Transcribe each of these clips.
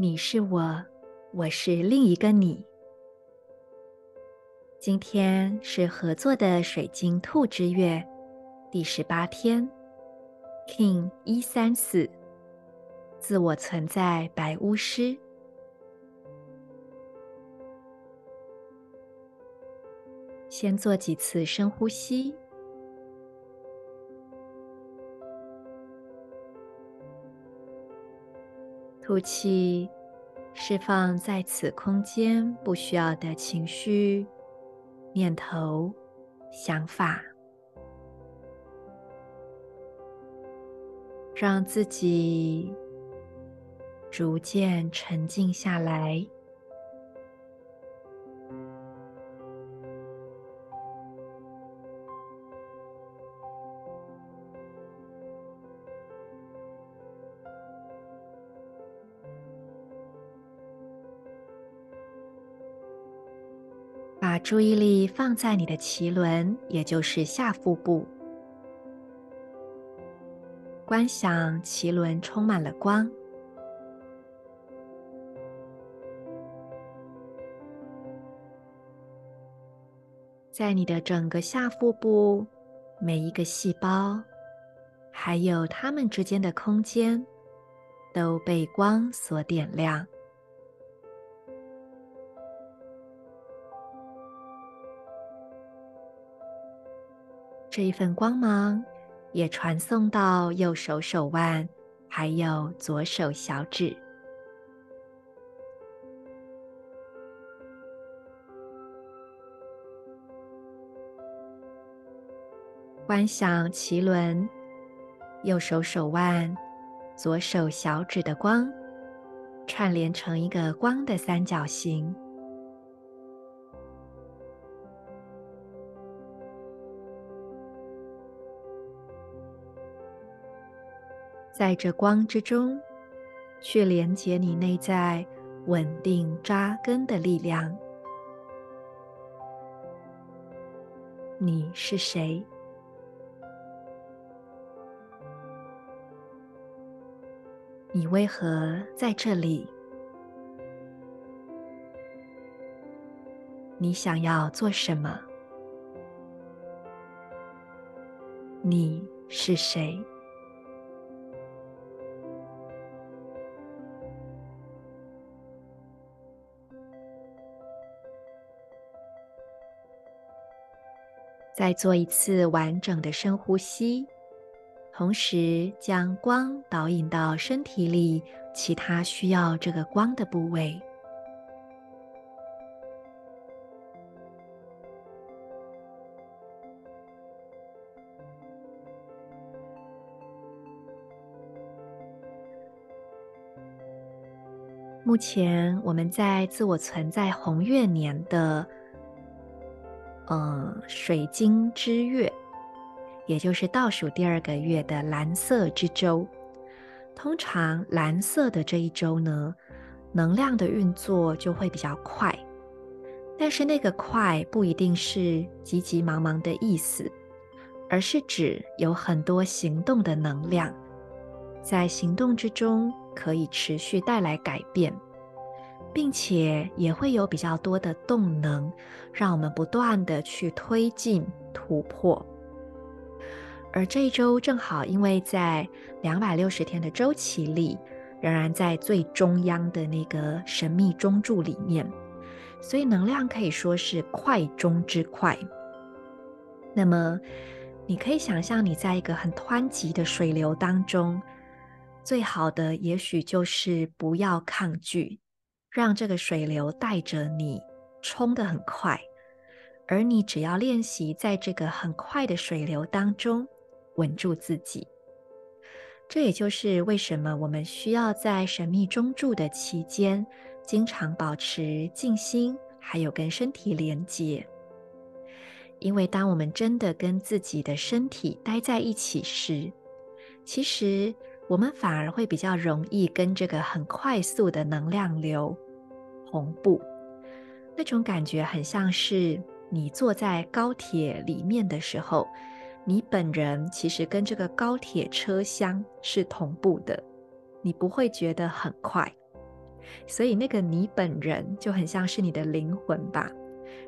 你是我，我是另一个你。今天是合作的水晶兔之月第十八天，King 一三四。自我存在白巫师，先做几次深呼吸，吐气，释放在此空间不需要的情绪、念头、想法，让自己。逐渐沉静下来，把注意力放在你的脐轮，也就是下腹部，观想脐轮充满了光。在你的整个下腹部，每一个细胞，还有它们之间的空间，都被光所点亮。这一份光芒也传送到右手手腕，还有左手小指。观想脐轮、右手手腕、左手小指的光，串联成一个光的三角形。在这光之中，去连接你内在稳定扎根的力量。你是谁？你为何在这里？你想要做什么？你是谁？再做一次完整的深呼吸。同时，将光导引到身体里其他需要这个光的部位。目前我们在自我存在红月年的，呃，水晶之月。也就是倒数第二个月的蓝色之周，通常蓝色的这一周呢，能量的运作就会比较快。但是那个快不一定是急急忙忙的意思，而是指有很多行动的能量，在行动之中可以持续带来改变，并且也会有比较多的动能，让我们不断的去推进突破。而这一周正好，因为在两百六十天的周期里，仍然在最中央的那个神秘中柱里面，所以能量可以说是快中之快。那么，你可以想象你在一个很湍急的水流当中，最好的也许就是不要抗拒，让这个水流带着你冲得很快，而你只要练习在这个很快的水流当中稳住自己。这也就是为什么我们需要在神秘中住的期间，经常保持静心，还有跟身体连接。因为当我们真的跟自己的身体待在一起时，其实我们反而会比较容易跟这个很快速的能量流同步。那种感觉很像是你坐在高铁里面的时候。你本人其实跟这个高铁车厢是同步的，你不会觉得很快，所以那个你本人就很像是你的灵魂吧。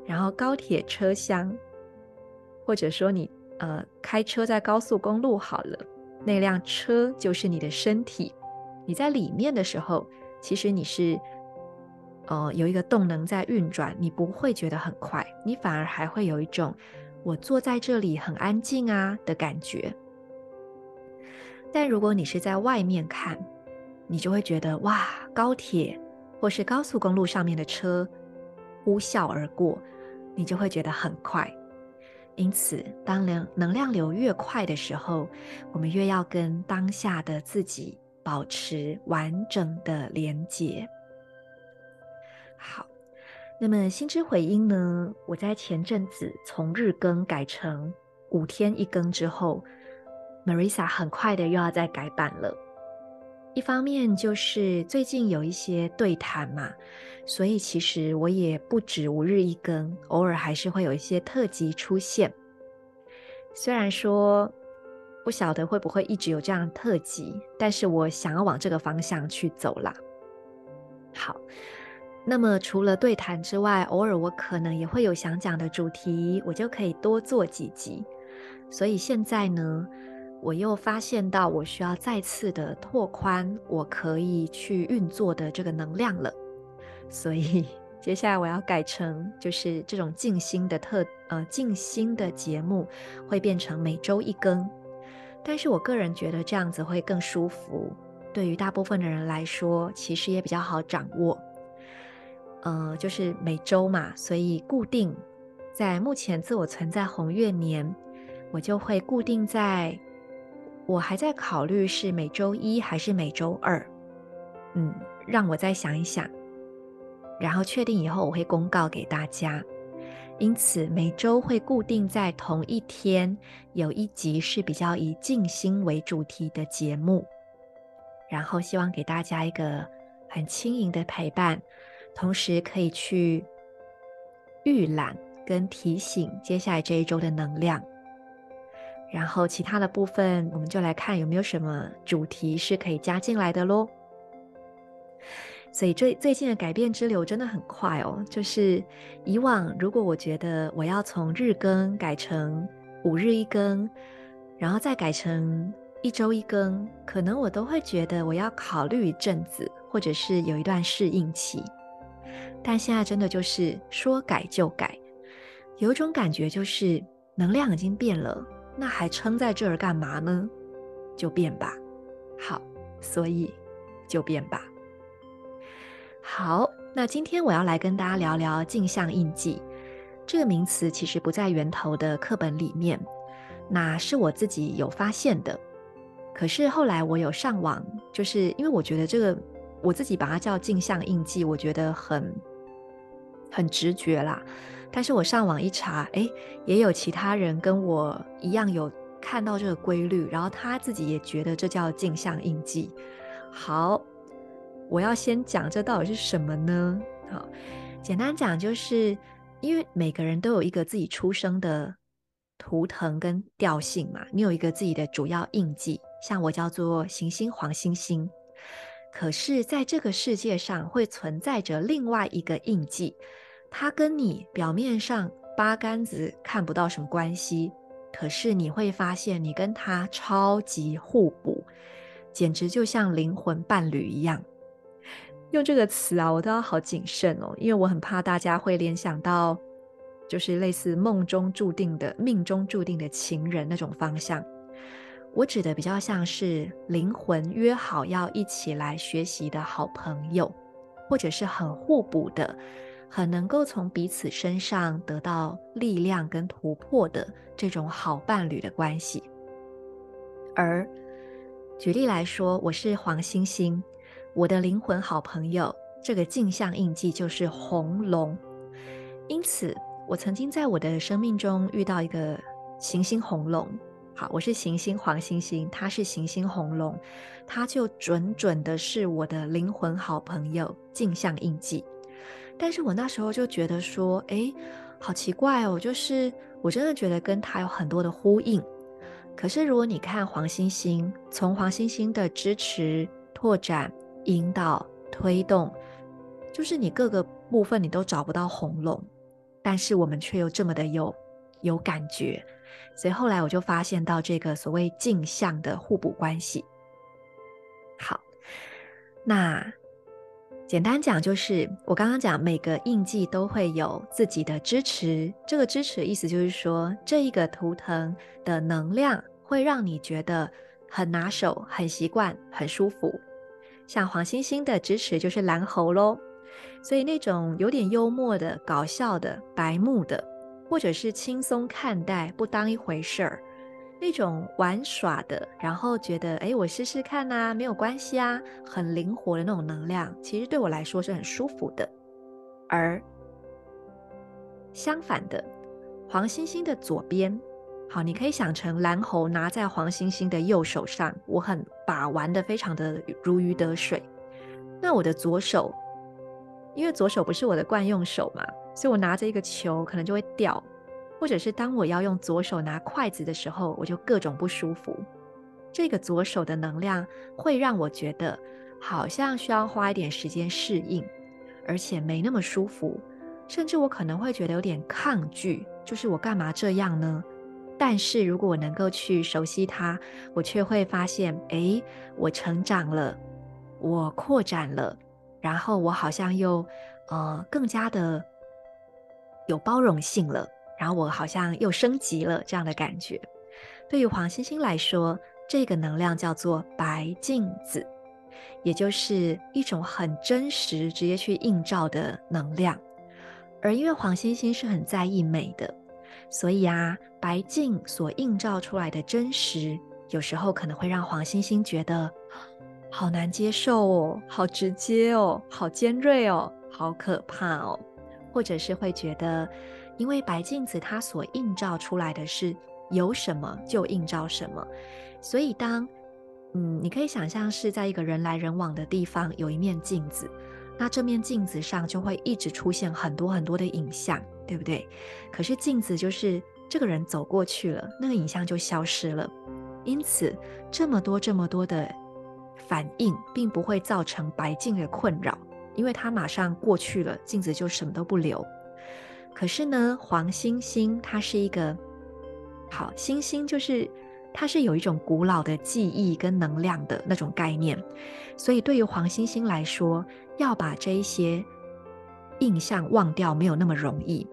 然后高铁车厢，或者说你呃开车在高速公路好了，那辆车就是你的身体。你在里面的时候，其实你是呃有一个动能在运转，你不会觉得很快，你反而还会有一种。我坐在这里很安静啊的感觉，但如果你是在外面看，你就会觉得哇，高铁或是高速公路上面的车呼啸而过，你就会觉得很快。因此，当能能量流越快的时候，我们越要跟当下的自己保持完整的连接。好。那么心之回音呢？我在前阵子从日更改成五天一更之后，Marisa 很快的又要再改版了。一方面就是最近有一些对谈嘛，所以其实我也不止五日一更，偶尔还是会有一些特辑出现。虽然说不晓得会不会一直有这样特辑，但是我想要往这个方向去走啦。好。那么除了对谈之外，偶尔我可能也会有想讲的主题，我就可以多做几集。所以现在呢，我又发现到我需要再次的拓宽我可以去运作的这个能量了。所以接下来我要改成就是这种静心的特呃静心的节目会变成每周一更，但是我个人觉得这样子会更舒服，对于大部分的人来说，其实也比较好掌握。呃，就是每周嘛，所以固定在目前自我存在红月年，我就会固定在，我还在考虑是每周一还是每周二，嗯，让我再想一想，然后确定以后我会公告给大家。因此每周会固定在同一天有一集是比较以静心为主题的节目，然后希望给大家一个很轻盈的陪伴。同时可以去预览跟提醒接下来这一周的能量，然后其他的部分我们就来看有没有什么主题是可以加进来的喽。所以最最近的改变之流真的很快哦，就是以往如果我觉得我要从日更改成五日一更，然后再改成一周一更，可能我都会觉得我要考虑一阵子，或者是有一段适应期。但现在真的就是说改就改，有一种感觉就是能量已经变了，那还撑在这儿干嘛呢？就变吧。好，所以就变吧。好，那今天我要来跟大家聊聊镜像印记这个名词，其实不在源头的课本里面，那是我自己有发现的。可是后来我有上网，就是因为我觉得这个我自己把它叫镜像印记，我觉得很。很直觉啦，但是我上网一查，诶，也有其他人跟我一样有看到这个规律，然后他自己也觉得这叫镜像印记。好，我要先讲这到底是什么呢？好，简单讲就是，因为每个人都有一个自己出生的图腾跟调性嘛，你有一个自己的主要印记，像我叫做行星黄星星，可是在这个世界上会存在着另外一个印记。他跟你表面上八竿子看不到什么关系，可是你会发现你跟他超级互补，简直就像灵魂伴侣一样。用这个词啊，我都要好谨慎哦，因为我很怕大家会联想到，就是类似梦中注定的、命中注定的情人那种方向。我指的比较像是灵魂约好要一起来学习的好朋友，或者是很互补的。很能够从彼此身上得到力量跟突破的这种好伴侣的关系。而举例来说，我是黄星星，我的灵魂好朋友，这个镜像印记就是红龙。因此，我曾经在我的生命中遇到一个行星红龙。好，我是行星黄星星，他是行星红龙，他就准准的是我的灵魂好朋友，镜像印记。但是我那时候就觉得说，诶，好奇怪哦，就是我真的觉得跟他有很多的呼应。可是如果你看黄星星，从黄星星的支持、拓展、引导、推动，就是你各个部分你都找不到红龙，但是我们却又这么的有有感觉。所以后来我就发现到这个所谓镜像的互补关系。好，那简单讲就是我刚刚讲每个印记都会有自己的支持，这个支持意思就是说，这一个图腾的能量会让你觉得很拿手、很习惯、很舒服。像黄星星的支持就是蓝猴喽，所以那种有点幽默的、搞笑的、白目的。或者是轻松看待，不当一回事儿，那种玩耍的，然后觉得哎，我试试看呐，没有关系啊，很灵活的那种能量，其实对我来说是很舒服的。而相反的，黄星星的左边，好，你可以想成蓝猴拿在黄星星的右手上，我很把玩的非常的如鱼得水。那我的左手，因为左手不是我的惯用手嘛。所以我拿着一个球，可能就会掉，或者是当我要用左手拿筷子的时候，我就各种不舒服。这个左手的能量会让我觉得好像需要花一点时间适应，而且没那么舒服，甚至我可能会觉得有点抗拒，就是我干嘛这样呢？但是如果我能够去熟悉它，我却会发现，诶，我成长了，我扩展了，然后我好像又呃更加的。有包容性了，然后我好像又升级了这样的感觉。对于黄星星来说，这个能量叫做白镜子，也就是一种很真实、直接去映照的能量。而因为黄星星是很在意美的，所以啊，白镜所映照出来的真实，有时候可能会让黄星星觉得好难接受哦，好直接哦，好尖锐哦，好可怕哦。或者是会觉得，因为白镜子它所映照出来的是有什么就映照什么，所以当嗯，你可以想象是在一个人来人往的地方有一面镜子，那这面镜子上就会一直出现很多很多的影像，对不对？可是镜子就是这个人走过去了，那个影像就消失了，因此这么多这么多的反应并不会造成白镜的困扰。因为它马上过去了，镜子就什么都不留。可是呢，黄星星它是一个好星星，就是它是有一种古老的记忆跟能量的那种概念，所以对于黄星星来说，要把这一些印象忘掉没有那么容易。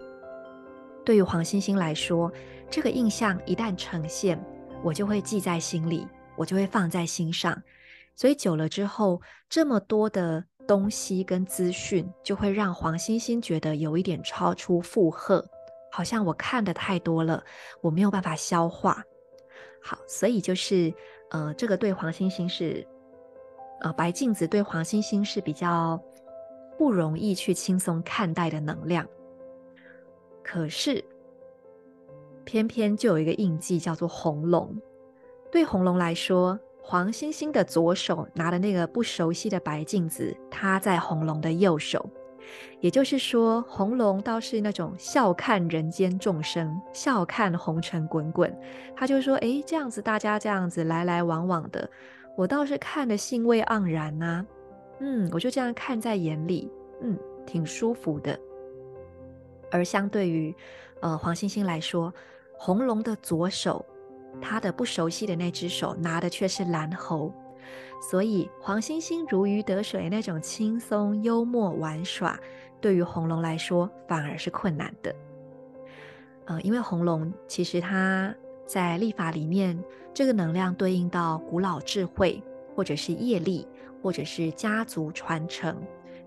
对于黄星星来说，这个印象一旦呈现，我就会记在心里，我就会放在心上，所以久了之后，这么多的。东西跟资讯就会让黄星星觉得有一点超出负荷，好像我看的太多了，我没有办法消化。好，所以就是呃，这个对黄星星是呃白镜子对黄星星是比较不容易去轻松看待的能量。可是偏偏就有一个印记叫做红龙，对红龙来说。黄星星的左手拿的那个不熟悉的白镜子，他在红龙的右手，也就是说，红龙倒是那种笑看人间众生，笑看红尘滚滚。他就说：“诶，这样子大家这样子来来往往的，我倒是看得兴味盎然呐、啊。嗯，我就这样看在眼里，嗯，挺舒服的。而相对于呃黄星星来说，红龙的左手。他的不熟悉的那只手拿的却是蓝猴，所以黄星星如鱼得水那种轻松幽默玩耍，对于红龙来说反而是困难的。呃，因为红龙其实它在历法里面，这个能量对应到古老智慧，或者是业力，或者是家族传承，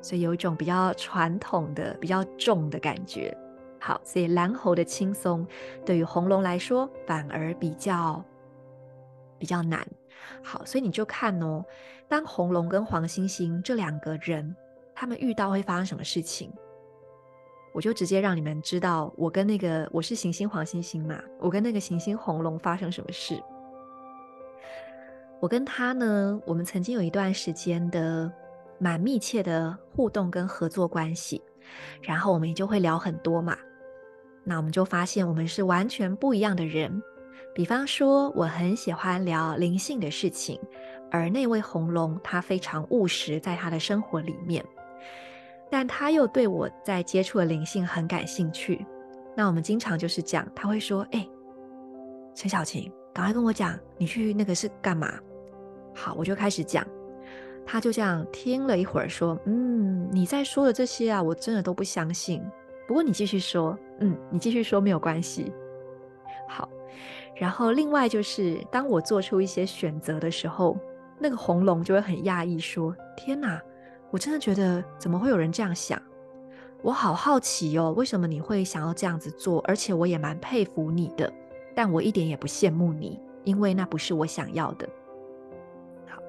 所以有一种比较传统的、比较重的感觉。好，所以蓝猴的轻松对于红龙来说反而比较比较难。好，所以你就看哦，当红龙跟黄星星这两个人他们遇到会发生什么事情，我就直接让你们知道，我跟那个我是行星黄星星嘛，我跟那个行星红龙发生什么事。我跟他呢，我们曾经有一段时间的蛮密切的互动跟合作关系，然后我们也就会聊很多嘛。那我们就发现我们是完全不一样的人。比方说，我很喜欢聊灵性的事情，而那位红龙他非常务实，在他的生活里面，但他又对我在接触的灵性很感兴趣。那我们经常就是讲，他会说：“哎，陈小晴，赶快跟我讲，你去那个是干嘛？”好，我就开始讲，他就这样听了一会儿，说：“嗯，你在说的这些啊，我真的都不相信。不过你继续说，嗯，你继续说没有关系。”好，然后另外就是当我做出一些选择的时候，那个红龙就会很讶异，说：“天哪，我真的觉得怎么会有人这样想？我好好奇哦，为什么你会想要这样子做？而且我也蛮佩服你的，但我一点也不羡慕你，因为那不是我想要的。”好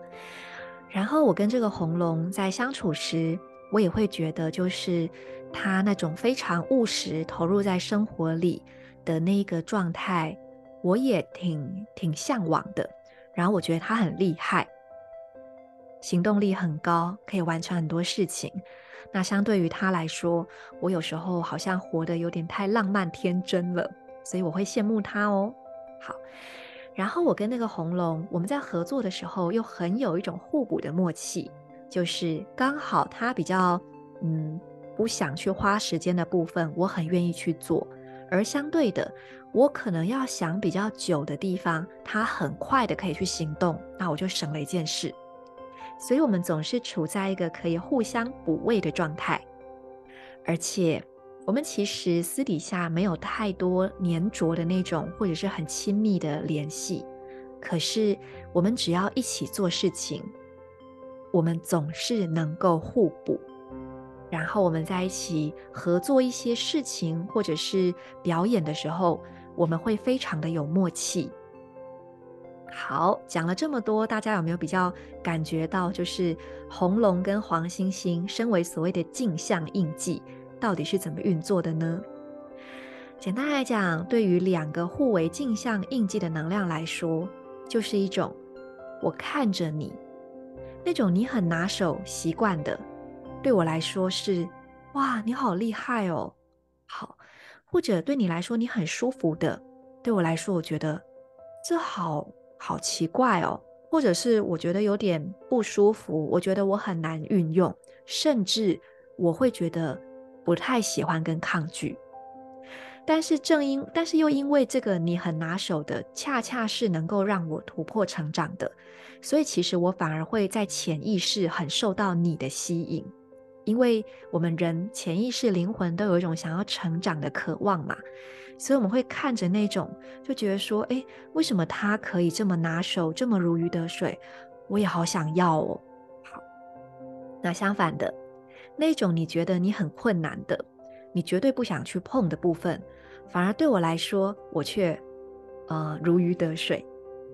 然后我跟这个红龙在相处时，我也会觉得，就是他那种非常务实、投入在生活里的那个状态，我也挺挺向往的。然后我觉得他很厉害，行动力很高，可以完成很多事情。那相对于他来说，我有时候好像活得有点太浪漫天真了，所以我会羡慕他哦。好。然后我跟那个红龙，我们在合作的时候又很有一种互补的默契，就是刚好他比较嗯不想去花时间的部分，我很愿意去做，而相对的，我可能要想比较久的地方，他很快的可以去行动，那我就省了一件事，所以我们总是处在一个可以互相补位的状态，而且。我们其实私底下没有太多黏着的那种，或者是很亲密的联系。可是我们只要一起做事情，我们总是能够互补。然后我们在一起合作一些事情，或者是表演的时候，我们会非常的有默契。好，讲了这么多，大家有没有比较感觉到，就是红龙跟黄星星身为所谓的镜像印记，到底是怎么运作的呢？简单来讲，对于两个互为镜像印记的能量来说，就是一种我看着你，那种你很拿手习惯的，对我来说是哇，你好厉害哦，好；或者对你来说你很舒服的，对我来说我觉得这好好奇怪哦，或者是我觉得有点不舒服，我觉得我很难运用，甚至我会觉得。不太喜欢跟抗拒，但是正因，但是又因为这个你很拿手的，恰恰是能够让我突破成长的，所以其实我反而会在潜意识很受到你的吸引，因为我们人潜意识灵魂都有一种想要成长的渴望嘛，所以我们会看着那种，就觉得说，诶，为什么他可以这么拿手，这么如鱼得水，我也好想要哦。好，那相反的。那种你觉得你很困难的，你绝对不想去碰的部分，反而对我来说，我却呃如鱼得水。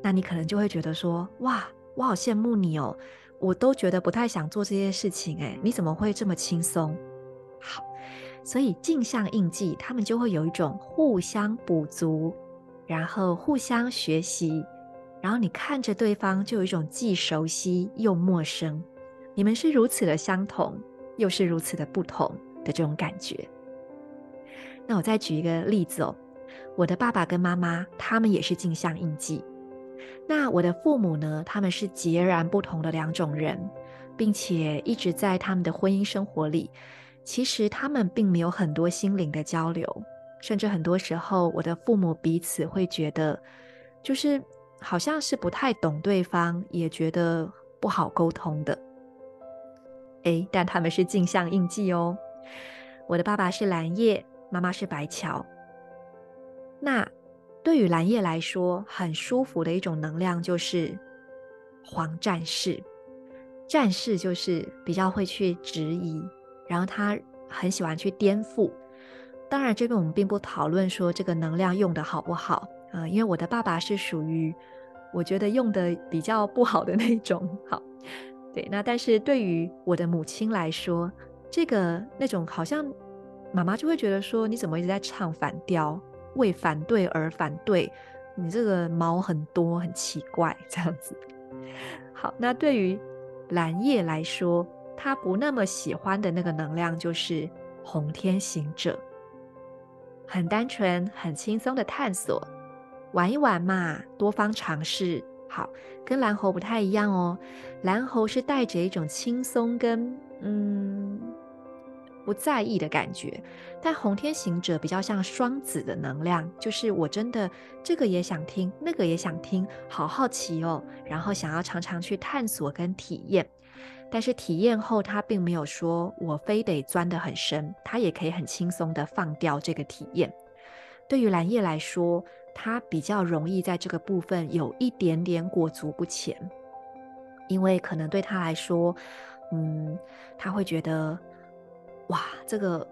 那你可能就会觉得说，哇，我好羡慕你哦，我都觉得不太想做这些事情，诶，你怎么会这么轻松？好，所以镜像印记，他们就会有一种互相补足，然后互相学习，然后你看着对方就有一种既熟悉又陌生，你们是如此的相同。又是如此的不同的这种感觉。那我再举一个例子哦，我的爸爸跟妈妈他们也是镜像印记。那我的父母呢，他们是截然不同的两种人，并且一直在他们的婚姻生活里，其实他们并没有很多心灵的交流，甚至很多时候我的父母彼此会觉得，就是好像是不太懂对方，也觉得不好沟通的。诶，但他们是镜像印记哦。我的爸爸是蓝叶，妈妈是白桥。那对于蓝叶来说，很舒服的一种能量就是黄战士。战士就是比较会去质疑，然后他很喜欢去颠覆。当然，这边我们并不讨论说这个能量用得好不好啊，因为我的爸爸是属于我觉得用得比较不好的那种。好，对，那但是对于我的母亲来说，这个那种好像妈妈就会觉得说，你怎么一直在唱反调，为反对而反对，你这个毛很多，很奇怪 这样子。好，那对于蓝叶来说，他不那么喜欢的那个能量就是红天行者。很单纯、很轻松的探索，玩一玩嘛，多方尝试。好，跟蓝猴不太一样哦。蓝猴是带着一种轻松跟嗯不在意的感觉，但红天行者比较像双子的能量，就是我真的这个也想听，那个也想听，好好奇哦，然后想要常常去探索跟体验。但是体验后，他并没有说我非得钻得很深，他也可以很轻松地放掉这个体验。对于蓝叶来说，他比较容易在这个部分有一点点裹足不前，因为可能对他来说，嗯，他会觉得，哇，这个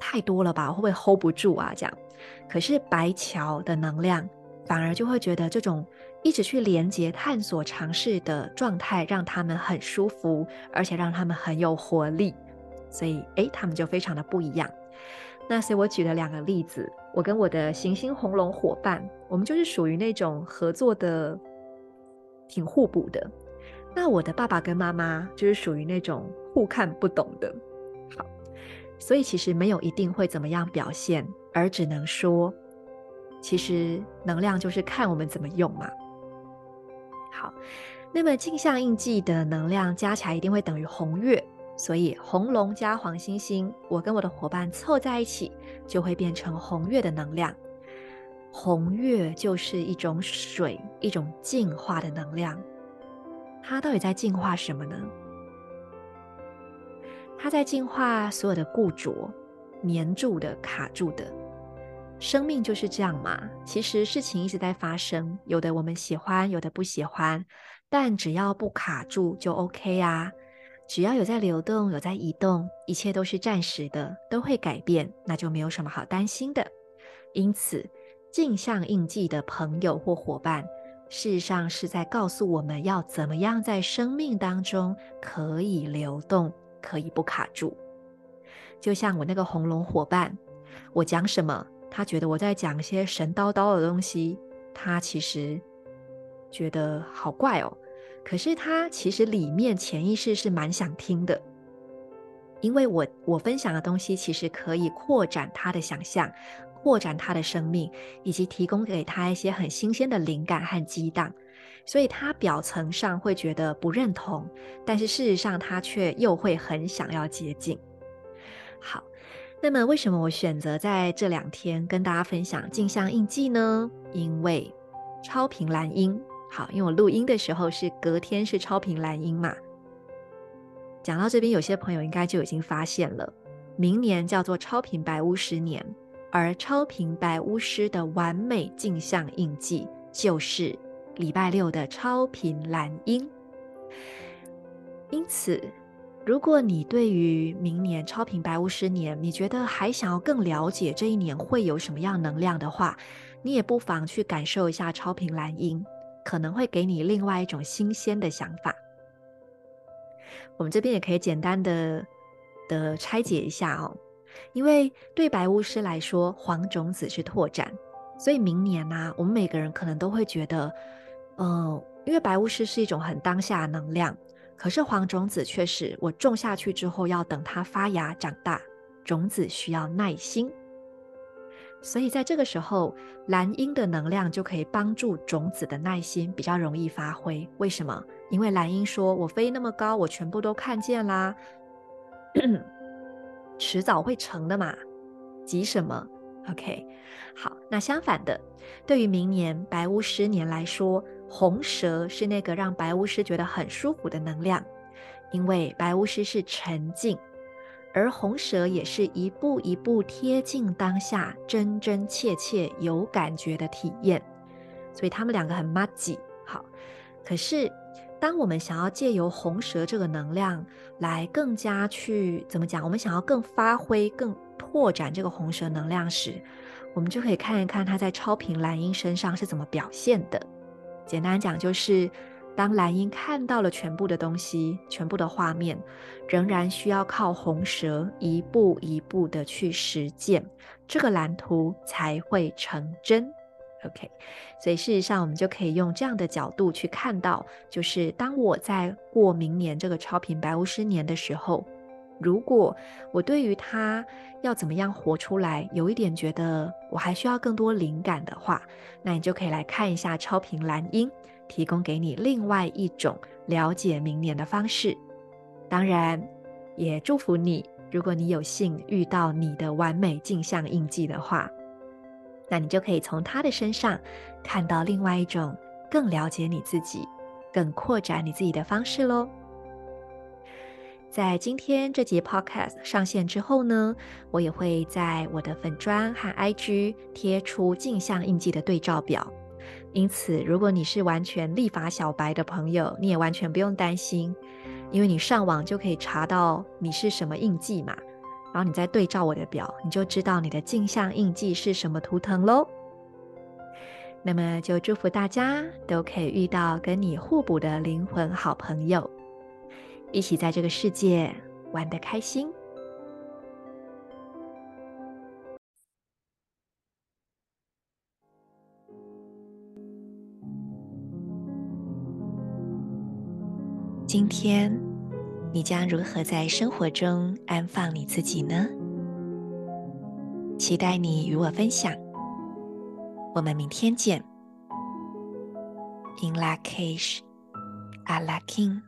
太多了吧，会不会 hold 不住啊？这样。可是白桥的能量反而就会觉得这种。一直去连接、探索、尝试的状态，让他们很舒服，而且让他们很有活力。所以，诶，他们就非常的不一样。那所以我举了两个例子，我跟我的行星红龙伙伴，我们就是属于那种合作的挺互补的。那我的爸爸跟妈妈就是属于那种互看不懂的。所以其实没有一定会怎么样表现，而只能说，其实能量就是看我们怎么用嘛。好，那么镜像印记的能量加起来一定会等于红月，所以红龙加黄星星，我跟我的伙伴凑在一起，就会变成红月的能量。红月就是一种水，一种净化的能量。它到底在净化什么呢？它在净化所有的固着、黏住的、卡住的。生命就是这样嘛，其实事情一直在发生，有的我们喜欢，有的不喜欢，但只要不卡住就 OK 啊。只要有在流动，有在移动，一切都是暂时的，都会改变，那就没有什么好担心的。因此，镜像印记的朋友或伙伴，事实上是在告诉我们要怎么样在生命当中可以流动，可以不卡住。就像我那个红龙伙伴，我讲什么？他觉得我在讲一些神叨叨的东西，他其实觉得好怪哦。可是他其实里面潜意识是蛮想听的，因为我我分享的东西其实可以扩展他的想象，扩展他的生命，以及提供给他一些很新鲜的灵感和激荡。所以他表层上会觉得不认同，但是事实上他却又会很想要接近。好。那么，为什么我选择在这两天跟大家分享镜像印记呢？因为超频蓝音，好，因为我录音的时候是隔天是超频蓝音嘛。讲到这边，有些朋友应该就已经发现了，明年叫做超频白巫师年，而超频白巫师的完美镜像印记就是礼拜六的超频蓝鹰，因此。如果你对于明年超频白巫师年，你觉得还想要更了解这一年会有什么样能量的话，你也不妨去感受一下超频蓝鹰，可能会给你另外一种新鲜的想法。我们这边也可以简单的的拆解一下哦，因为对白巫师来说，黄种子是拓展，所以明年呢、我们每个人可能都会觉得，嗯、因为白巫师是一种很当下能量。可是黄种子却是我种下去之后要等它发芽长大，种子需要耐心，所以在这个时候，蓝鹰的能量就可以帮助种子的耐心比较容易发挥。为什么？因为蓝鹰说：“我飞那么高，我全部都看见啦，迟早会成的嘛，急什么？”OK，好，那相反的，对于明年白巫师年来说。红蛇是那个让白巫师觉得很舒服的能量，因为白巫师是沉静，而红蛇也是一步一步贴近当下，真真切切有感觉的体验，所以他们两个很麻吉。好，可是当我们想要借由红蛇这个能量来更加去怎么讲？我们想要更发挥、更拓展这个红蛇能量时，我们就可以看一看它在超频蓝鹰身上是怎么表现的。简单讲，就是当蓝鹰看到了全部的东西、全部的画面，仍然需要靠红蛇一步一步的去实践，这个蓝图才会成真。OK，所以事实上，我们就可以用这样的角度去看到，就是当我在过明年这个超频白巫师年的时候，如果我对于他要怎么样活出来，有一点觉得我还需要更多灵感的话，那你就可以来看一下超频蓝鹰，提供给你另外一种了解明年的方式。当然，也祝福你，如果你有幸遇到你的完美镜像印记的话。那你就可以从他的身上看到另外一种更了解你自己、更扩展你自己的方式喽。在今天这集 Podcast 上线之后呢，我也会在我的粉砖和 IG 贴出镜像印记的对照表。因此，如果你是完全立法小白的朋友，你也完全不用担心，因为你上网就可以查到你是什么印记嘛。然后你再对照我的表，你就知道你的镜像印记是什么图腾喽。那么就祝福大家都可以遇到跟你互补的灵魂好朋友，一起在这个世界玩得开心。今天。你将如何在生活中安放你自己呢？期待你与我分享。我们明天见。In Lak'ech, Ala K'in